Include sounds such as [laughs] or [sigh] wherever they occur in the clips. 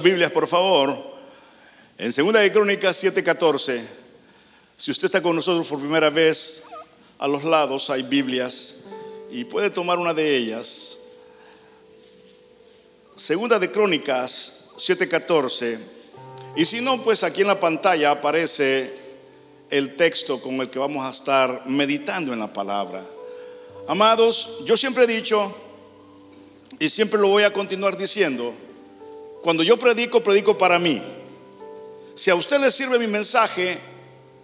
Biblias, por favor, en Segunda de Crónicas 7:14. Si usted está con nosotros por primera vez, a los lados hay Biblias y puede tomar una de ellas. Segunda de Crónicas 7:14. Y si no, pues aquí en la pantalla aparece el texto con el que vamos a estar meditando en la palabra. Amados, yo siempre he dicho y siempre lo voy a continuar diciendo, cuando yo predico, predico para mí. Si a usted le sirve mi mensaje,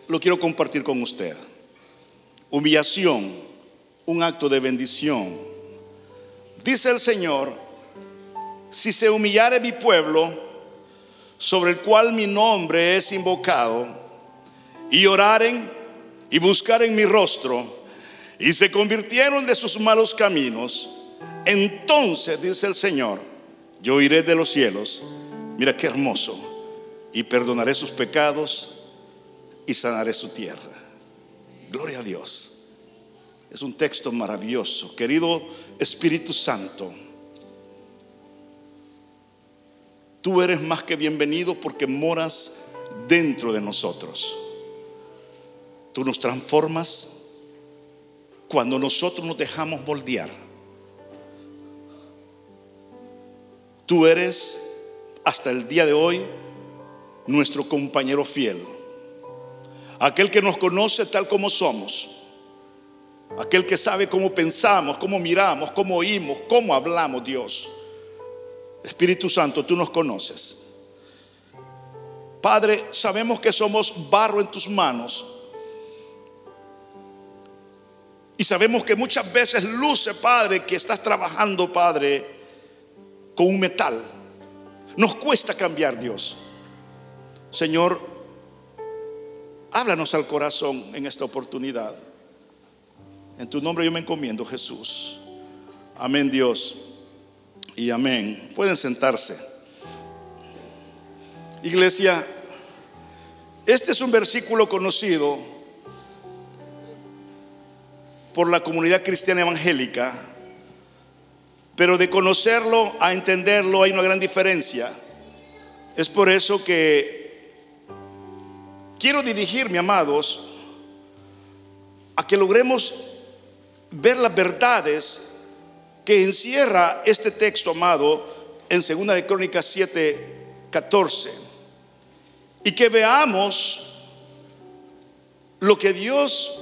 lo quiero compartir con usted. Humillación, un acto de bendición. Dice el Señor, si se humillare mi pueblo, sobre el cual mi nombre es invocado, y oraren y buscaren mi rostro, y se convirtieron de sus malos caminos, entonces, dice el Señor, yo iré de los cielos, mira qué hermoso, y perdonaré sus pecados y sanaré su tierra. Gloria a Dios. Es un texto maravilloso. Querido Espíritu Santo, tú eres más que bienvenido porque moras dentro de nosotros. Tú nos transformas cuando nosotros nos dejamos moldear Tú eres hasta el día de hoy nuestro compañero fiel. Aquel que nos conoce tal como somos. Aquel que sabe cómo pensamos, cómo miramos, cómo oímos, cómo hablamos, Dios. Espíritu Santo, tú nos conoces. Padre, sabemos que somos barro en tus manos. Y sabemos que muchas veces luce, Padre, que estás trabajando, Padre, con un metal. Nos cuesta cambiar, Dios. Señor, háblanos al corazón en esta oportunidad. En tu nombre yo me encomiendo, Jesús. Amén, Dios. Y amén. Pueden sentarse. Iglesia, este es un versículo conocido por la comunidad cristiana evangélica pero de conocerlo a entenderlo hay una gran diferencia. Es por eso que quiero dirigirme, amados, a que logremos ver las verdades que encierra este texto, amado, en 2 de Crónicas 7, 14. Y que veamos lo que Dios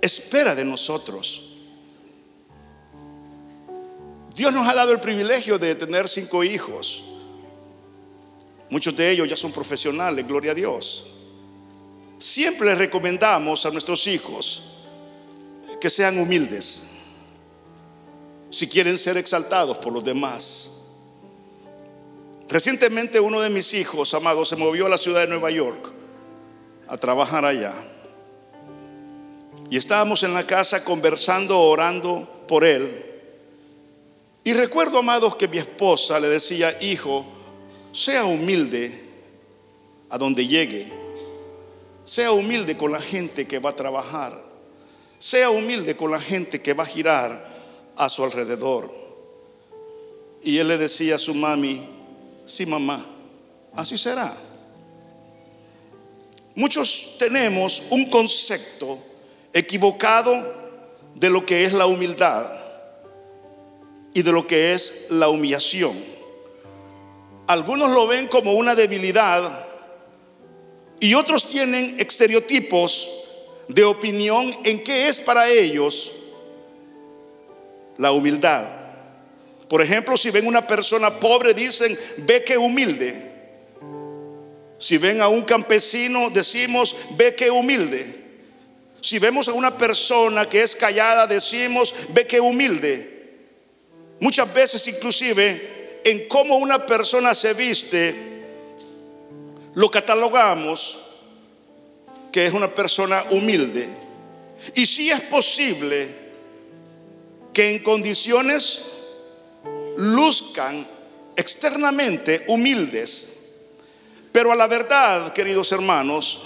espera de nosotros. Dios nos ha dado el privilegio de tener cinco hijos. Muchos de ellos ya son profesionales, gloria a Dios. Siempre les recomendamos a nuestros hijos que sean humildes si quieren ser exaltados por los demás. Recientemente uno de mis hijos, amados, se movió a la ciudad de Nueva York a trabajar allá. Y estábamos en la casa conversando, orando por él. Y recuerdo, amados, que mi esposa le decía, hijo, sea humilde a donde llegue. Sea humilde con la gente que va a trabajar. Sea humilde con la gente que va a girar a su alrededor. Y él le decía a su mami, sí mamá, así será. Muchos tenemos un concepto equivocado de lo que es la humildad y de lo que es la humillación. Algunos lo ven como una debilidad y otros tienen estereotipos de opinión en qué es para ellos la humildad. Por ejemplo, si ven una persona pobre, dicen, ve que humilde. Si ven a un campesino, decimos, ve que humilde. Si vemos a una persona que es callada, decimos, ve que humilde. Muchas veces inclusive en cómo una persona se viste, lo catalogamos que es una persona humilde. Y si es posible que en condiciones luzcan externamente humildes, pero a la verdad, queridos hermanos,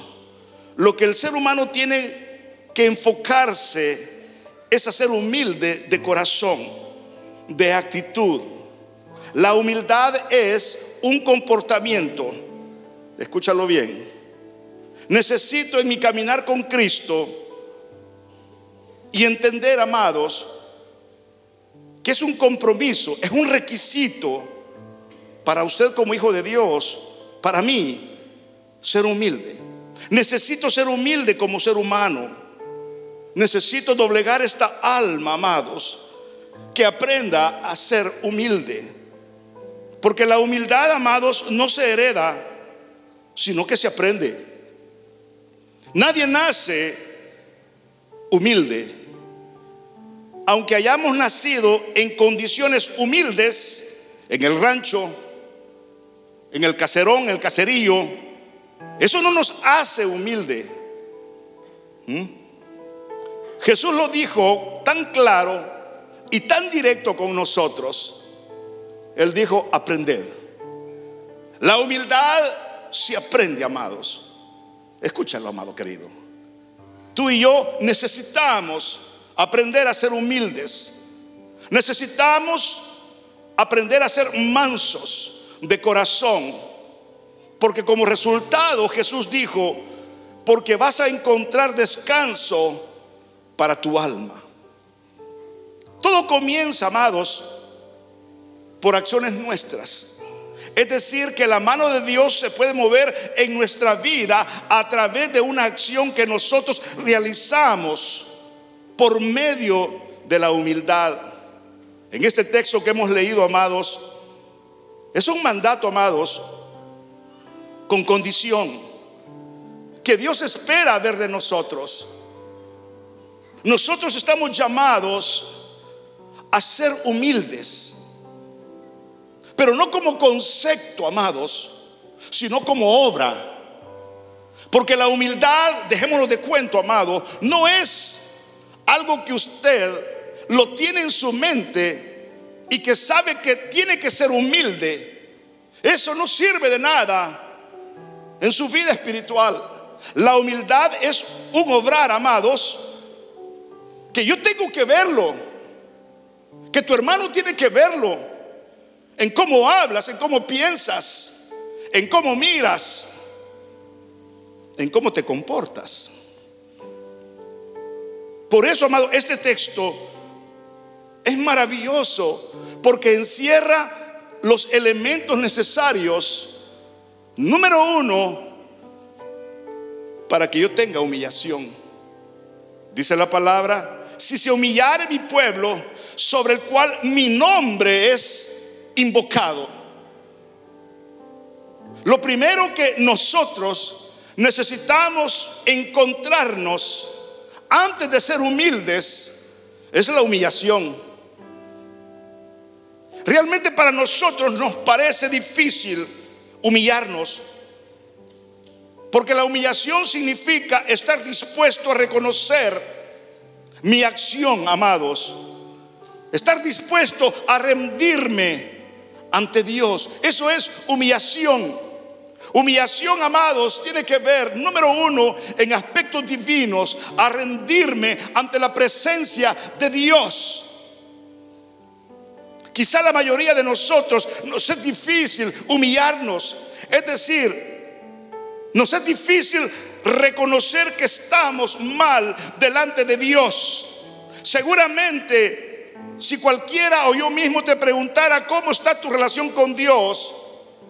lo que el ser humano tiene que enfocarse es a ser humilde de corazón de actitud. La humildad es un comportamiento, escúchalo bien, necesito en mi caminar con Cristo y entender, amados, que es un compromiso, es un requisito para usted como hijo de Dios, para mí, ser humilde. Necesito ser humilde como ser humano. Necesito doblegar esta alma, amados, que aprenda a ser humilde. Porque la humildad, amados, no se hereda, sino que se aprende. Nadie nace humilde. Aunque hayamos nacido en condiciones humildes, en el rancho, en el caserón, en el caserillo, eso no nos hace humilde. ¿Mm? Jesús lo dijo tan claro y tan directo con nosotros él dijo, aprended. La humildad se aprende, amados. Escúchalo, amado querido. Tú y yo necesitamos aprender a ser humildes. Necesitamos aprender a ser mansos de corazón. Porque como resultado Jesús dijo, porque vas a encontrar descanso para tu alma. Todo comienza, amados, por acciones nuestras. Es decir, que la mano de Dios se puede mover en nuestra vida a través de una acción que nosotros realizamos por medio de la humildad. En este texto que hemos leído, amados, es un mandato, amados, con condición que Dios espera ver de nosotros. Nosotros estamos llamados a ser humildes pero no como concepto, amados, sino como obra. Porque la humildad, dejémonos de cuento, amado, no es algo que usted lo tiene en su mente y que sabe que tiene que ser humilde. Eso no sirve de nada en su vida espiritual. La humildad es un obrar, amados, que yo tengo que verlo, que tu hermano tiene que verlo en cómo hablas, en cómo piensas, en cómo miras, en cómo te comportas. Por eso, amado, este texto es maravilloso porque encierra los elementos necesarios, número uno, para que yo tenga humillación. Dice la palabra, si se humillare mi pueblo, sobre el cual mi nombre es invocado. Lo primero que nosotros necesitamos encontrarnos antes de ser humildes es la humillación. Realmente para nosotros nos parece difícil humillarnos, porque la humillación significa estar dispuesto a reconocer mi acción, amados, estar dispuesto a rendirme ante Dios. Eso es humillación. Humillación, amados, tiene que ver, número uno, en aspectos divinos, a rendirme ante la presencia de Dios. Quizá la mayoría de nosotros nos es difícil humillarnos. Es decir, nos es difícil reconocer que estamos mal delante de Dios. Seguramente si cualquiera o yo mismo te preguntara cómo está tu relación con Dios,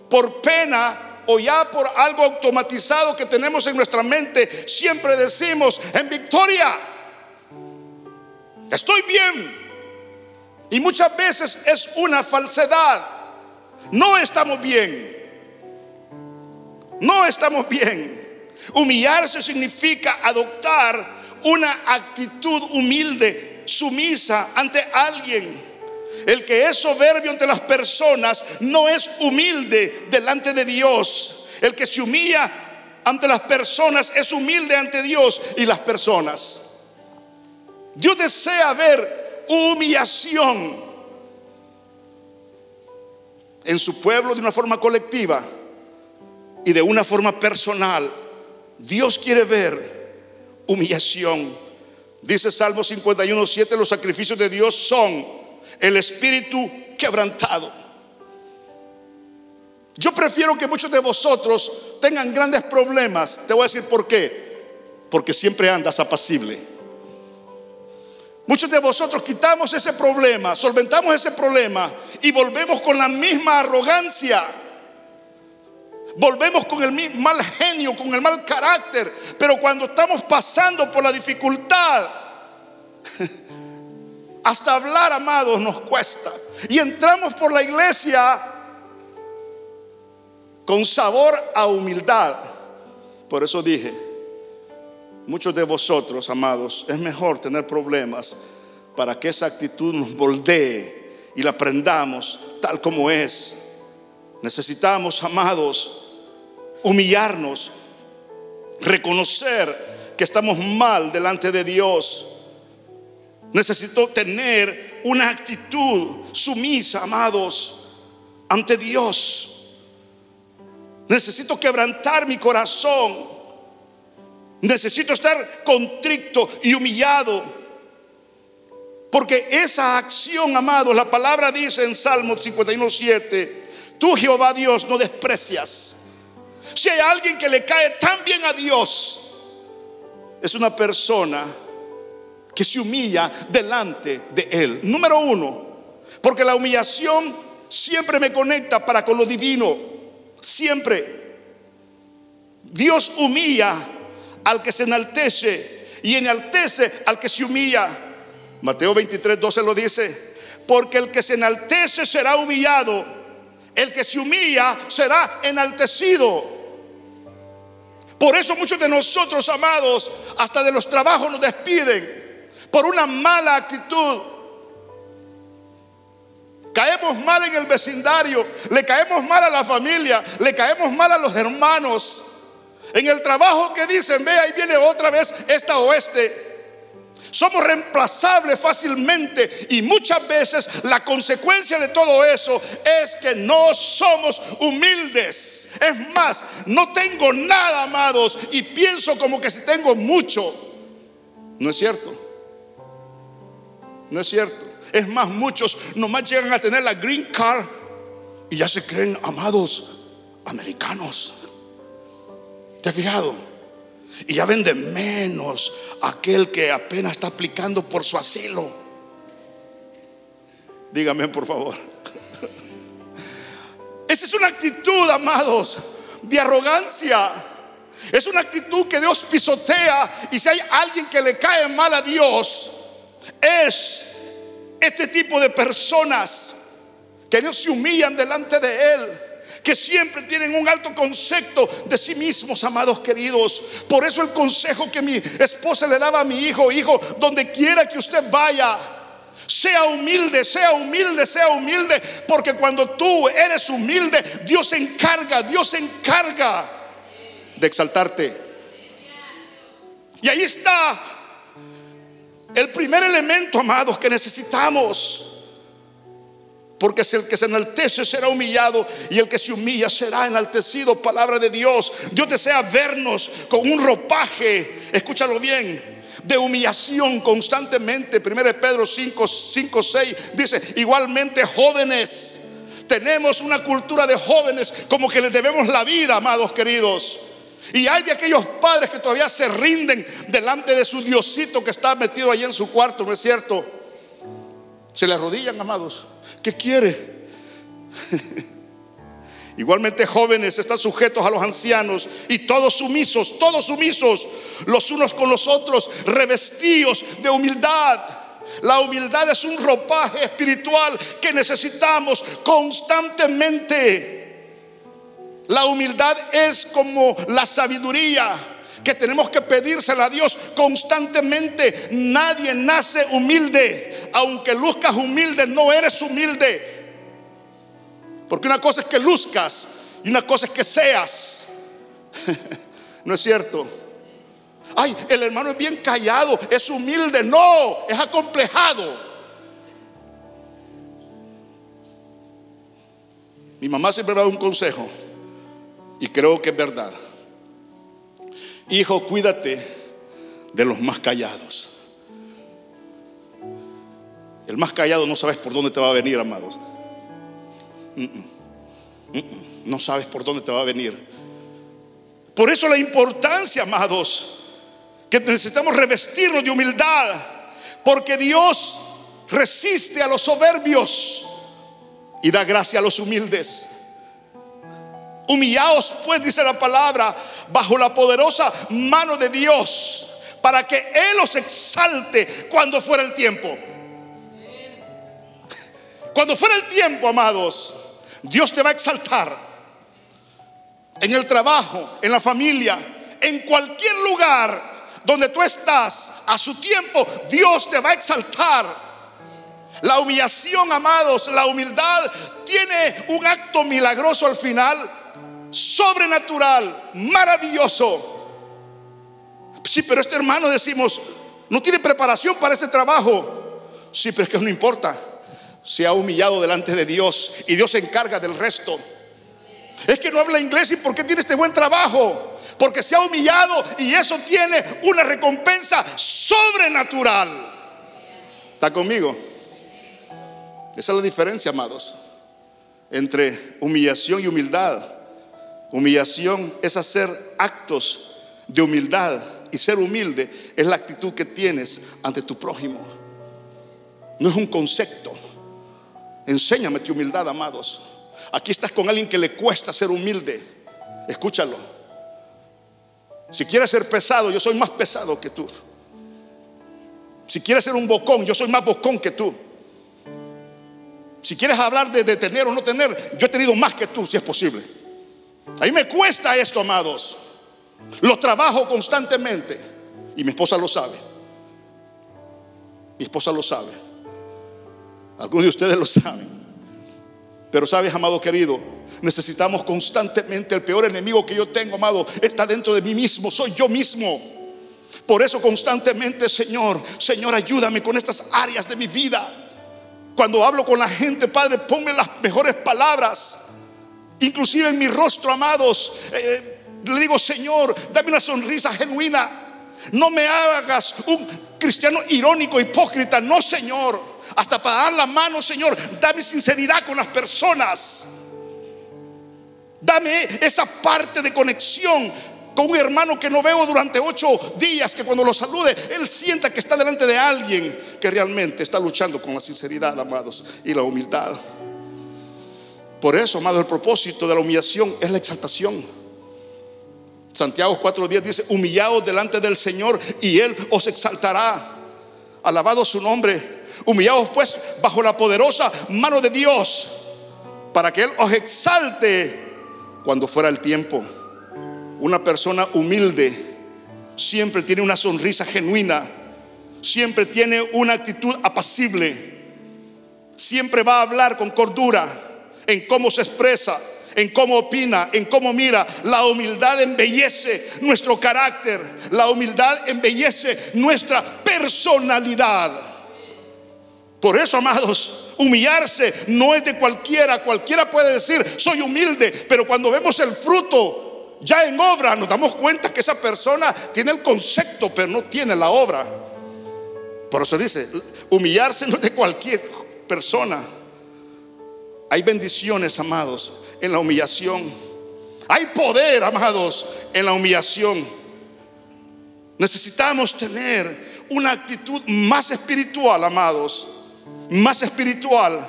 por pena o ya por algo automatizado que tenemos en nuestra mente, siempre decimos, en victoria, estoy bien. Y muchas veces es una falsedad. No estamos bien. No estamos bien. Humillarse significa adoptar una actitud humilde sumisa ante alguien. El que es soberbio ante las personas no es humilde delante de Dios. El que se humilla ante las personas es humilde ante Dios y las personas. Dios desea ver humillación en su pueblo de una forma colectiva y de una forma personal. Dios quiere ver humillación Dice Salmo 51, 7, los sacrificios de Dios son el espíritu quebrantado. Yo prefiero que muchos de vosotros tengan grandes problemas. Te voy a decir por qué. Porque siempre andas apacible. Muchos de vosotros quitamos ese problema, solventamos ese problema y volvemos con la misma arrogancia. Volvemos con el mal genio, con el mal carácter. Pero cuando estamos pasando por la dificultad, [laughs] hasta hablar, amados, nos cuesta. Y entramos por la iglesia con sabor a humildad. Por eso dije, muchos de vosotros, amados, es mejor tener problemas para que esa actitud nos moldee y la aprendamos tal como es. Necesitamos, amados, humillarnos, reconocer que estamos mal delante de Dios. Necesito tener una actitud sumisa, amados, ante Dios. Necesito quebrantar mi corazón. Necesito estar contrito y humillado. Porque esa acción, amados, la palabra dice en Salmo 51, 7, tú Jehová Dios no desprecias si hay alguien que le cae tan bien a Dios, es una persona que se humilla delante de Él. Número uno, porque la humillación siempre me conecta para con lo divino. Siempre. Dios humilla al que se enaltece y enaltece al que se humilla. Mateo 23, 12 lo dice. Porque el que se enaltece será humillado, el que se humilla será enaltecido. Por eso muchos de nosotros, amados, hasta de los trabajos nos despiden por una mala actitud. Caemos mal en el vecindario, le caemos mal a la familia, le caemos mal a los hermanos. En el trabajo que dicen, ve, ahí viene otra vez esta oeste. Somos reemplazables fácilmente y muchas veces la consecuencia de todo eso es que no somos humildes. Es más, no tengo nada, amados, y pienso como que si tengo mucho. No es cierto. No es cierto. Es más, muchos nomás llegan a tener la green card y ya se creen amados americanos. ¿Te has fijado? Y ya vende menos aquel que apenas está aplicando por su asilo. Dígame, por favor. [laughs] Esa es una actitud, amados, de arrogancia. Es una actitud que Dios pisotea. Y si hay alguien que le cae mal a Dios, es este tipo de personas que no se humillan delante de Él que siempre tienen un alto concepto de sí mismos, amados queridos. Por eso el consejo que mi esposa le daba a mi hijo, hijo, donde quiera que usted vaya, sea humilde, sea humilde, sea humilde, porque cuando tú eres humilde, Dios se encarga, Dios se encarga de exaltarte. Y ahí está el primer elemento, amados, que necesitamos. Porque si el que se enaltece será humillado y el que se humilla será enaltecido. Palabra de Dios. Dios desea vernos con un ropaje, escúchalo bien, de humillación constantemente. 1 Pedro 5, 5, 6 dice, igualmente jóvenes. Tenemos una cultura de jóvenes como que les debemos la vida, amados queridos. Y hay de aquellos padres que todavía se rinden delante de su Diosito que está metido allí en su cuarto, ¿no es cierto? Se le arrodillan, amados. ¿Qué quiere? [laughs] Igualmente jóvenes están sujetos a los ancianos y todos sumisos, todos sumisos, los unos con los otros, revestidos de humildad. La humildad es un ropaje espiritual que necesitamos constantemente. La humildad es como la sabiduría que tenemos que pedírsela a Dios constantemente. Nadie nace humilde. Aunque luzcas humilde, no eres humilde. Porque una cosa es que luzcas y una cosa es que seas. [laughs] no es cierto. Ay, el hermano es bien callado, es humilde. No, es acomplejado. Mi mamá siempre me da un consejo y creo que es verdad. Hijo, cuídate de los más callados. El más callado no sabes por dónde te va a venir, amados. No no sabes por dónde te va a venir. Por eso la importancia, amados, que necesitamos revestirnos de humildad, porque Dios resiste a los soberbios y da gracia a los humildes. Humillaos pues, dice la palabra, bajo la poderosa mano de Dios, para que Él os exalte cuando fuera el tiempo. Cuando fuera el tiempo, amados, Dios te va a exaltar. En el trabajo, en la familia, en cualquier lugar donde tú estás, a su tiempo, Dios te va a exaltar. La humillación, amados, la humildad tiene un acto milagroso al final, sobrenatural, maravilloso. Sí, pero este hermano decimos, no tiene preparación para este trabajo. Sí, pero es que no importa. Se ha humillado delante de Dios y Dios se encarga del resto. Es que no habla inglés y ¿por qué tiene este buen trabajo? Porque se ha humillado y eso tiene una recompensa sobrenatural. ¿Está conmigo? Esa es la diferencia, amados, entre humillación y humildad. Humillación es hacer actos de humildad y ser humilde es la actitud que tienes ante tu prójimo. No es un concepto. Enséñame tu humildad, amados. Aquí estás con alguien que le cuesta ser humilde. Escúchalo. Si quieres ser pesado, yo soy más pesado que tú. Si quieres ser un bocón, yo soy más bocón que tú. Si quieres hablar de, tener o no tener, yo he tenido más que tú, si es posible. A mí me cuesta esto, amados. Lo trabajo constantemente. Y mi esposa lo sabe. Mi esposa lo sabe. Algunos de ustedes lo saben. Pero sabes, amado querido, necesitamos constantemente el peor enemigo que yo tengo, amado, está dentro de mí mismo, soy yo mismo. Por eso constantemente, Señor, Señor, ayúdame con estas áreas de mi vida. Cuando hablo con la gente, Padre, ponme las mejores palabras. Inclusive en mi rostro, amados, eh, le digo, Señor, dame una sonrisa genuina. No me hagas un cristiano irónico, hipócrita. No, Señor hasta para dar la mano, Señor. Dame sinceridad con las personas. Dame esa parte de conexión con un hermano que no veo durante ocho días, que cuando lo salude, él sienta que está delante de alguien que realmente está luchando con la sinceridad, amados, y la humildad. Por eso, amado, el propósito de la humillación es la exaltación. Santiago 4:10 dice, humillaos delante del Señor y Él os exaltará. Alabado su nombre. Humillaos pues bajo la poderosa mano de Dios para que Él os exalte cuando fuera el tiempo. Una persona humilde siempre tiene una sonrisa genuina, siempre tiene una actitud apacible, siempre va a hablar con cordura en cómo se expresa, en cómo opina, en cómo mira. La humildad embellece nuestro carácter, la humildad embellece nuestra personalidad. Por eso, amados, humillarse no es de cualquiera. Cualquiera puede decir, soy humilde, pero cuando vemos el fruto ya en obra, nos damos cuenta que esa persona tiene el concepto, pero no tiene la obra. Por eso dice, humillarse no es de cualquier persona. Hay bendiciones, amados, en la humillación. Hay poder, amados, en la humillación. Necesitamos tener una actitud más espiritual, amados más espiritual.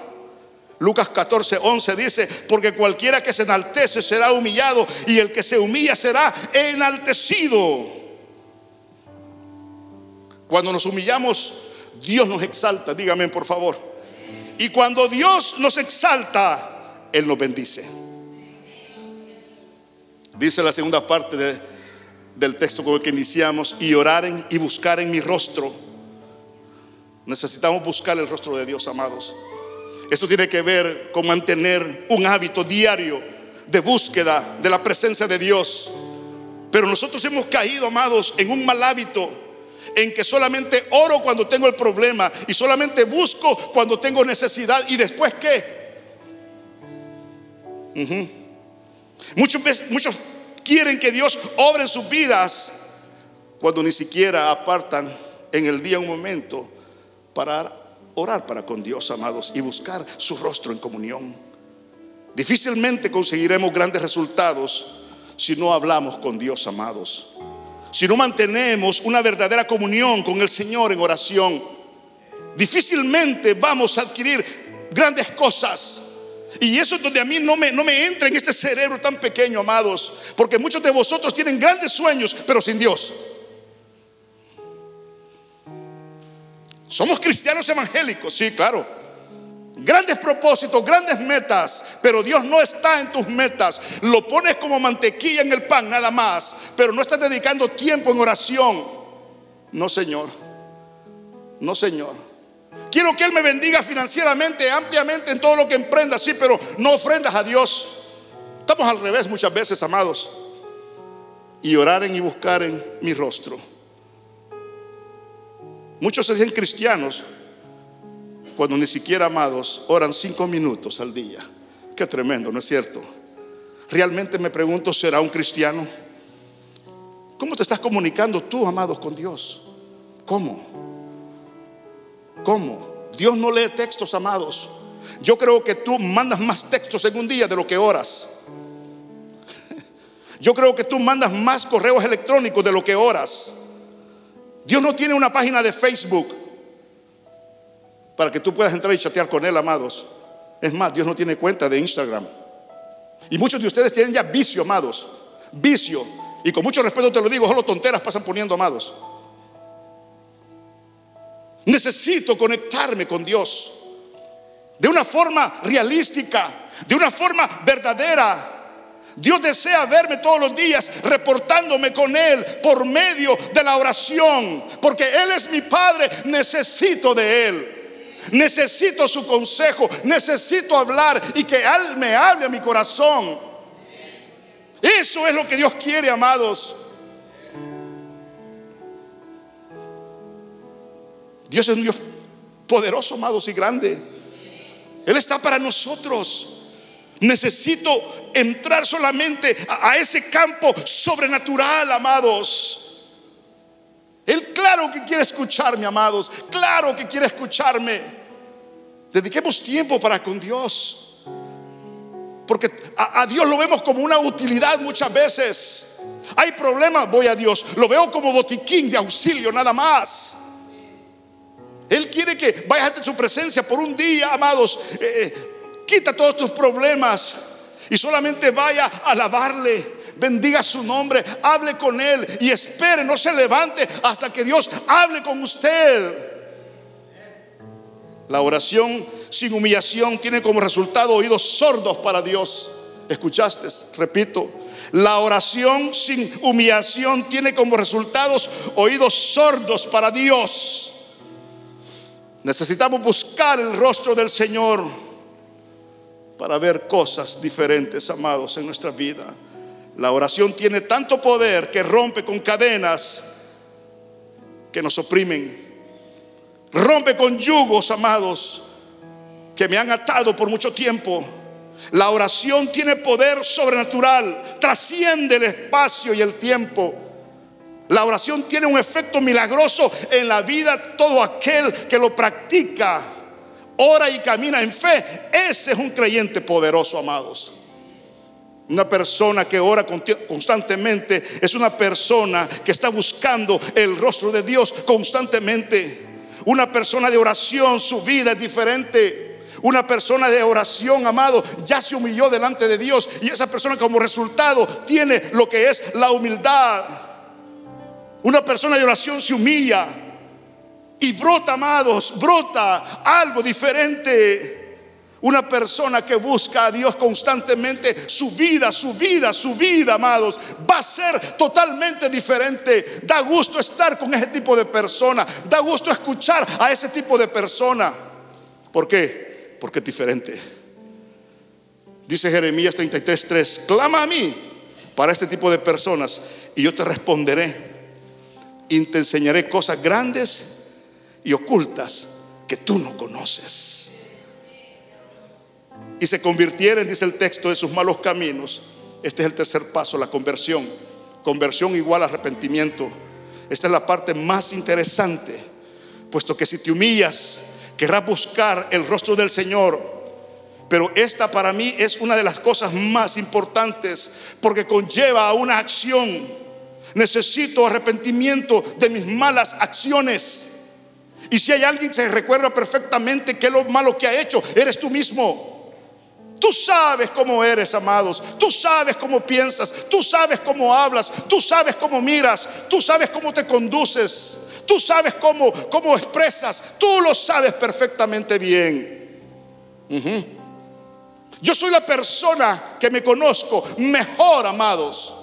Lucas 14, 11 dice, porque cualquiera que se enaltece será humillado y el que se humilla será enaltecido. Cuando nos humillamos, Dios nos exalta, dígame por favor. Y cuando Dios nos exalta, Él nos bendice. Dice la segunda parte del texto con el que iniciamos, y oraren y buscar en mi rostro Necesitamos buscar el rostro de Dios, amados. Esto tiene que ver con mantener un hábito diario de búsqueda de la presencia de Dios. Pero nosotros hemos caído, amados, en un mal hábito en que solamente oro cuando tengo el problema y solamente busco cuando tengo necesidad y después qué. muchos, quieren que Dios obre en sus vidas cuando ni siquiera apartan en el día un momento para orar para con Dios, amados, y buscar su rostro en comunión. Difícilmente conseguiremos grandes resultados si no hablamos con Dios, amados. Si no mantenemos una verdadera comunión con el Señor en oración, difícilmente vamos a adquirir grandes cosas. Y eso es donde a mí no me, no me entra en este cerebro tan pequeño, amados. Porque muchos de vosotros tienen grandes sueños, pero sin Dios. Somos cristianos evangélicos, sí, claro. Grandes propósitos, grandes metas, pero Dios no está en tus metas. Lo pones como mantequilla en el pan, nada más, pero no estás dedicando tiempo en oración. No, Señor. No, Señor. Quiero que Él me bendiga financieramente, ampliamente en todo lo que emprenda, sí, pero no ofrendas a Dios. Estamos al revés muchas veces, amados. Y orar en y buscar en mi rostro. Muchos se dicen cristianos, cuando ni siquiera, amados, oran cinco minutos al día. Qué tremendo, ¿no es cierto? Realmente me pregunto, ¿será un cristiano? ¿Cómo te estás comunicando tú, amados, con Dios? ¿Cómo? ¿Cómo? Dios no lee textos, amados. Yo creo que tú mandas más textos en un día de lo que oras. [laughs] Yo creo que tú mandas más correos electrónicos de lo que oras. Dios no tiene una página de Facebook para que tú puedas entrar y chatear con Él, amados. Es más, Dios no tiene cuenta de Instagram. Y muchos de ustedes tienen ya vicio, amados. Vicio. Y con mucho respeto te lo digo, solo tonteras pasan poniendo, amados. Necesito conectarme con Dios de una forma realística, de una forma verdadera. Dios desea verme todos los días reportándome con Él por medio de la oración, porque Él es mi Padre, necesito de Él. Necesito su consejo, necesito hablar y que Él me hable a mi corazón. Eso es lo que Dios quiere, amados. Dios es un Dios poderoso, amados, y grande. Él está para nosotros. Necesito entrar solamente a, ese campo sobrenatural, amados. Él claro que quiere escucharme, amados. Claro que quiere escucharme. Dediquemos tiempo para con Dios. Porque a, Dios lo vemos como una utilidad muchas veces. Hay problemas, voy a Dios. Lo veo como botiquín de auxilio nada más. Él quiere que vayas ante su presencia por un día, amados. Eh, eh, quita todos tus problemas y solamente vaya a alabarle bendiga su nombre, hable con Él y espere, no se levante hasta que Dios hable con usted. La oración sin humillación tiene como resultado oídos sordos para Dios. ¿Escuchaste? Repito, la oración sin humillación tiene como resultados oídos sordos para Dios. Necesitamos buscar el rostro del Señor para ver cosas diferentes, amados, en nuestra vida. La oración tiene tanto poder que rompe con cadenas que nos oprimen. Rompe con yugos, amados, que me han atado por mucho tiempo. La oración tiene poder sobrenatural, trasciende el espacio y el tiempo. La oración tiene un efecto milagroso en la vida todo aquel que lo practica, ora y camina en fe. Ese es un creyente poderoso, amados. Una persona que ora constantemente es una persona que está buscando el rostro de Dios constantemente. Una persona de oración, su vida es diferente. Una persona de oración, amado, ya se humilló delante de Dios y esa persona como resultado tiene lo que es la humildad. Una persona de oración se humilla y brota, amados, brota algo diferente. Una persona que busca a Dios constantemente, su vida, su vida, su vida, amados, va a ser totalmente diferente. Da gusto estar con ese tipo de persona. Da gusto escuchar a ese tipo de persona. ¿Por qué? Porque es diferente. Dice Jeremías 33:3, clama a mí para este tipo de personas y yo te responderé y te enseñaré cosas grandes y ocultas que tú no conoces y se convirtieren, dice el texto, de sus malos caminos. Este es el tercer paso, la conversión. Conversión igual a arrepentimiento. Esta es la parte más interesante, puesto que si te humillas, querrás buscar el rostro del Señor Pero esta para mí es una de las cosas más importantes porque conlleva a una acción. Necesito arrepentimiento de mis malas acciones. Y si hay alguien que se recuerda perfectamente que lo malo que ha hecho, eres tú mismo. Tú sabes cómo eres, amados. Tú sabes cómo piensas. Tú sabes cómo hablas. Tú sabes cómo miras. Tú sabes cómo te conduces. Tú sabes cómo, cómo expresas. Tú lo sabes perfectamente bien. Yo soy la persona que me conozco mejor, amados.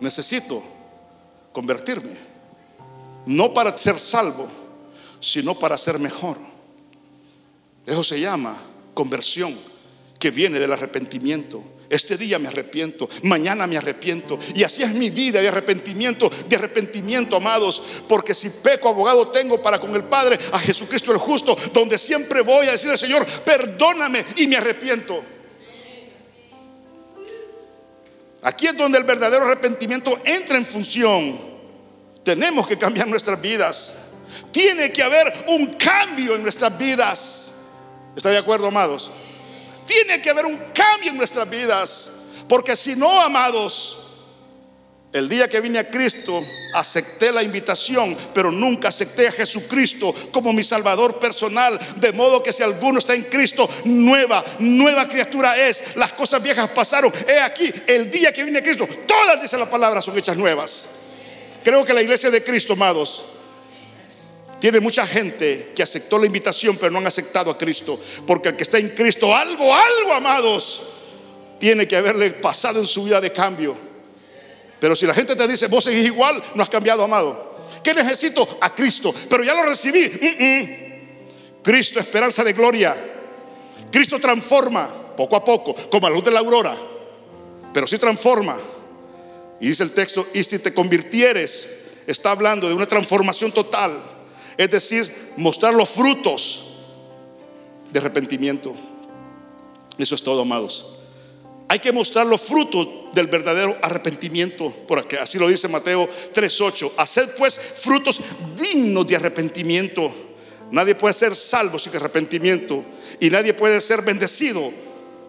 Necesito convertirme no para ser salvo, sino para ser mejor. Eso se llama conversión, que viene del arrepentimiento. Este día me arrepiento, mañana me arrepiento. Y así es mi vida de arrepentimiento, de arrepentimiento, amados. Porque si peco, abogado tengo para con el Padre, a Jesucristo el justo, donde siempre voy a decirle, Señor, perdóname y me arrepiento. Aquí es donde el verdadero arrepentimiento entra en función. Tenemos que cambiar nuestras vidas. Tiene que haber un cambio en nuestras vidas. ¿Está de acuerdo, amados? Tiene que haber un cambio en nuestras vidas. Porque si no, amados, el día que vine a Cristo, acepté la invitación, pero nunca acepté a Jesucristo como mi Salvador personal. De modo que si alguno está en Cristo, nueva, nueva criatura es. Las cosas viejas pasaron. He aquí, el día que vine a Cristo, todas, dice la palabra, son hechas nuevas. Creo que la iglesia de Cristo, amados, tiene mucha gente que aceptó la invitación, pero no han aceptado a Cristo. Porque el que está en Cristo, algo, algo, amados, tiene que haberle pasado en su vida de cambio. Pero si la gente te dice, vos seguís igual, no has cambiado, amado. ¿Qué necesito? A Cristo. Pero ya lo recibí. Cristo, esperanza de gloria. Cristo transforma poco a poco, como a la luz de la aurora. Pero sí transforma. Y dice el texto, y si te convirtieres, está hablando de una transformación total. Es decir, mostrar los frutos de arrepentimiento. Eso es todo, amados. Hay que mostrar los frutos del verdadero arrepentimiento, porque así lo dice Mateo 3:8. Haced pues frutos dignos de arrepentimiento. Nadie puede ser salvo sin arrepentimiento y nadie puede ser bendecido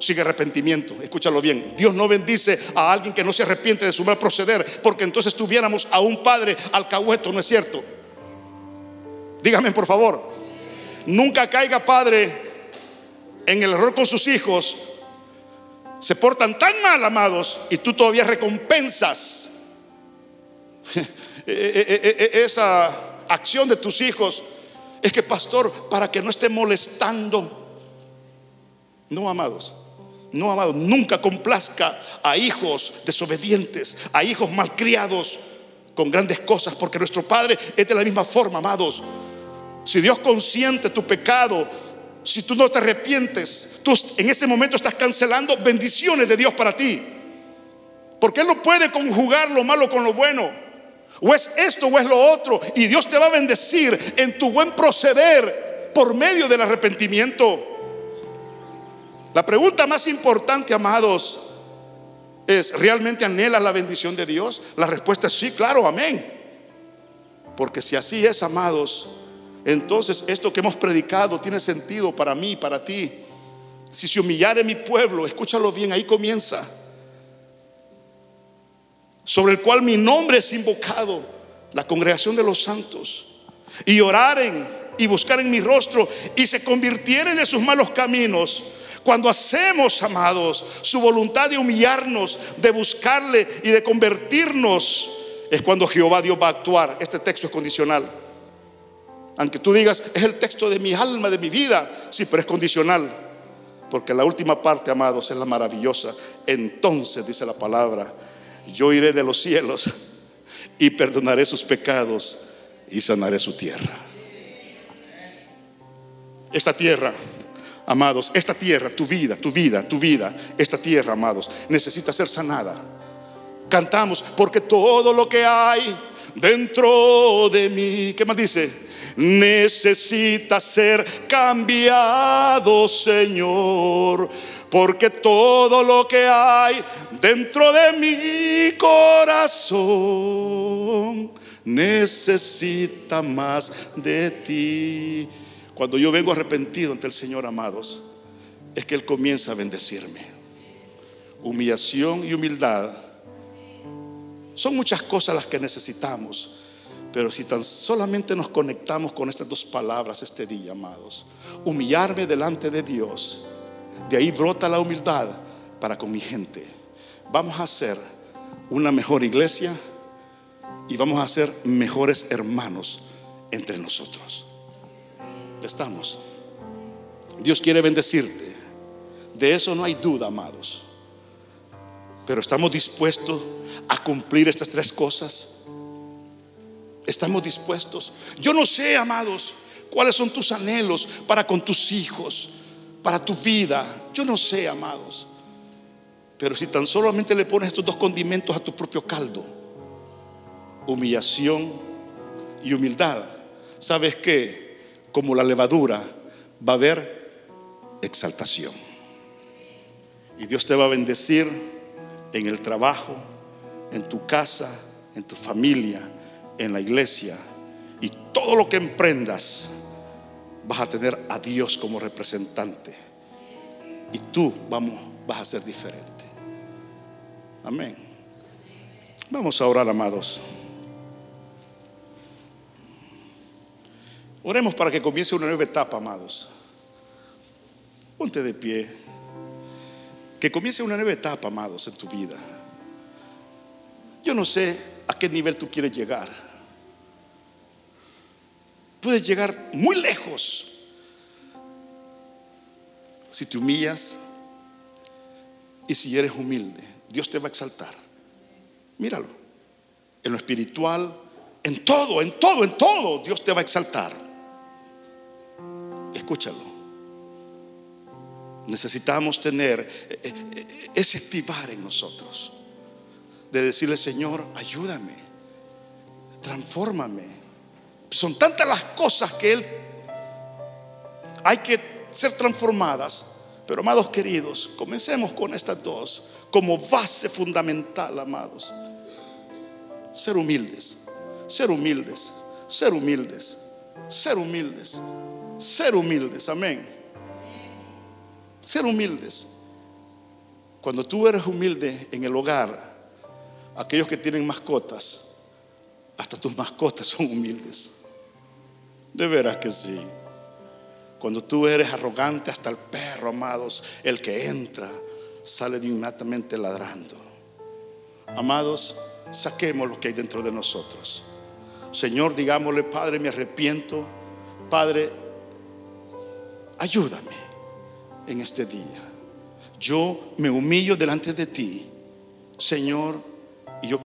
sin arrepentimiento. Escúchalo bien. Dios no bendice a alguien que no se arrepiente de su mal proceder, porque entonces tuviéramos a un padre alcahueto, ¿no es cierto? Dígame por favor. Nunca caiga padre en el error con sus hijos. Se portan tan mal, amados, y tú todavía recompensas [laughs] esa acción de tus hijos. Es que, pastor, para que no esté molestando. No, amados. No, amado, nunca complazca a hijos desobedientes, a hijos malcriados con grandes cosas, porque nuestro Padre es de la misma forma, amados. Si Dios consiente tu pecado, si tú no te arrepientes, tú en ese momento estás cancelando bendiciones de Dios para ti. Porque Él no puede conjugar lo malo con lo bueno. O es esto o es lo otro. Y Dios te va a bendecir en tu buen proceder por medio del arrepentimiento. La pregunta más importante, amados, es, ¿realmente anhelas la bendición de Dios? La respuesta es sí, claro, amén. Porque si así es, amados, entonces esto que hemos predicado tiene sentido para mí, para ti. Si se humillare mi pueblo, escúchalo bien, ahí comienza. Sobre el cual mi nombre es invocado, la congregación de los santos. Y oraren y buscaren mi rostro y se convirtieren de sus malos caminos cuando hacemos, amados, su voluntad de humillarnos, de buscarle y de convertirnos, es cuando Jehová Dios va a actuar. Este texto es condicional. Aunque tú digas, es el texto de mi alma, de mi vida, sí, pero es condicional. Porque la última parte, amados, es la maravillosa. Entonces, dice la palabra, yo iré de los cielos y perdonaré sus pecados y sanaré su tierra. Esta tierra Amados, esta tierra, tu vida, tu vida, tu vida, esta tierra, amados, necesita ser sanada. Cantamos, porque todo lo que hay dentro de mí, ¿qué más dice? Necesita ser cambiado, Señor. Porque todo lo que hay dentro de mi corazón necesita más de ti. Cuando yo vengo arrepentido ante el Señor, amados, es que Él comienza a bendecirme. Humillación y humildad son muchas cosas las que necesitamos. Pero si tan solamente nos conectamos con estas dos palabras este día, amados, humillarme delante de Dios, de ahí brota la humildad para con mi gente. Vamos a ser una mejor iglesia y vamos a ser mejores hermanos entre nosotros. Estamos. Dios quiere bendecirte. De eso no hay duda, amados. Pero estamos dispuestos a cumplir estas tres cosas. Estamos dispuestos. Yo no sé, amados, cuáles son tus anhelos para con tus hijos, para tu vida. Yo no sé, amados. Pero si tan solamente le pones estos dos condimentos a tu propio caldo, humillación y humildad, ¿sabes que Como la levadura va a haber exaltación. Y Dios te va a bendecir en el trabajo, en tu casa, en tu familia, en la iglesia. Y todo lo que emprendas, vas a tener a Dios como representante. Y tú vamos, vas a ser diferente. Amén. Vamos a orar, amados. Oremos para que comience una nueva etapa, amados. Ponte de pie. Que comience una nueva etapa, amados, en tu vida. Yo no sé a qué nivel tú quieres llegar. Puedes llegar muy lejos si te humillas y si eres humilde. Dios te va a exaltar. Míralo. En lo espiritual, en todo, en todo, en todo, Dios te va a exaltar. Escúchalo. Necesitamos tener eh, eh, eh, ese activar en nosotros. De decirle, Señor, ayúdame, transfórmame. Son tantas las cosas que Él hay que ser transformadas. Pero amados queridos, comencemos con estas dos como base fundamental, amados. Ser humildes, ser humildes, ser humildes, ser humildes, ser humildes, amén. Ser humildes. Cuando tú eres humilde en el hogar, aquellos que tienen mascotas, hasta tus mascotas son humildes. De veras que sí. Cuando tú eres arrogante, hasta el perro, amados, el que entra, sale de inmediatamente ladrando. Amados, saquemos lo que hay dentro de nosotros. Señor, digámosle, Padre, me arrepiento. Padre, ayúdame en este día. Yo me humillo delante de ti. Señor,